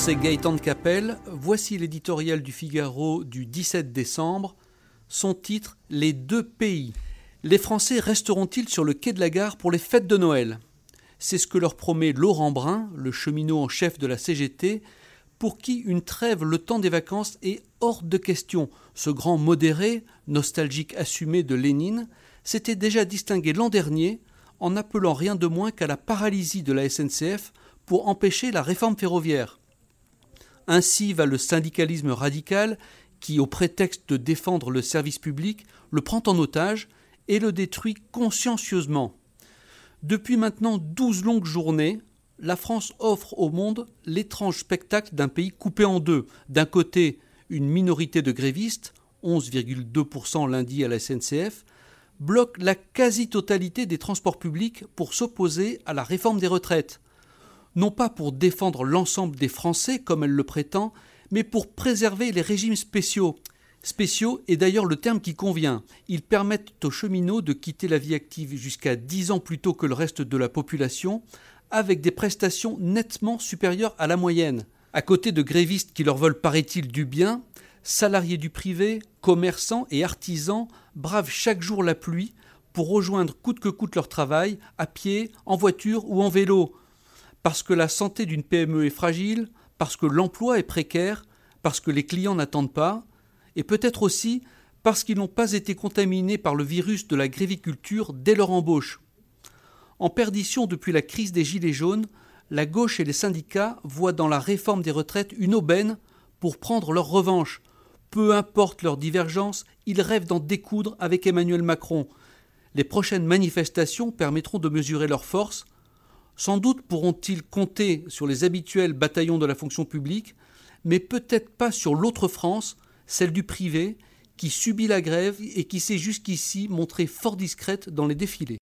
c'est Gaëtan de Capelle. Voici l'éditorial du Figaro du 17 décembre. Son titre Les deux pays. Les Français resteront-ils sur le quai de la gare pour les fêtes de Noël? C'est ce que leur promet Laurent Brun, le cheminot en chef de la CGT, pour qui une trêve le temps des vacances est hors de question. Ce grand modéré, nostalgique assumé de Lénine, s'était déjà distingué l'an dernier en appelant rien de moins qu'à la paralysie de la SNCF pour empêcher la réforme ferroviaire. Ainsi va le syndicalisme radical qui, au prétexte de défendre le service public, le prend en otage et le détruit consciencieusement. Depuis maintenant douze longues journées, la France offre au monde l'étrange spectacle d'un pays coupé en deux. D'un côté, une minorité de grévistes, 11,2% lundi à la SNCF, bloque la quasi-totalité des transports publics pour s'opposer à la réforme des retraites non pas pour défendre l'ensemble des Français comme elle le prétend, mais pour préserver les régimes spéciaux. Spéciaux est d'ailleurs le terme qui convient. Ils permettent aux cheminots de quitter la vie active jusqu'à 10 ans plus tôt que le reste de la population, avec des prestations nettement supérieures à la moyenne. À côté de grévistes qui leur veulent, paraît-il, du bien, salariés du privé, commerçants et artisans bravent chaque jour la pluie pour rejoindre coûte que coûte leur travail, à pied, en voiture ou en vélo, parce que la santé d'une PME est fragile, parce que l'emploi est précaire, parce que les clients n'attendent pas, et peut-être aussi parce qu'ils n'ont pas été contaminés par le virus de la gréviculture dès leur embauche. En perdition depuis la crise des Gilets jaunes, la gauche et les syndicats voient dans la réforme des retraites une aubaine pour prendre leur revanche. Peu importe leurs divergences, ils rêvent d'en découdre avec Emmanuel Macron. Les prochaines manifestations permettront de mesurer leur force, sans doute pourront-ils compter sur les habituels bataillons de la fonction publique, mais peut-être pas sur l'autre France, celle du privé, qui subit la grève et qui s'est jusqu'ici montrée fort discrète dans les défilés.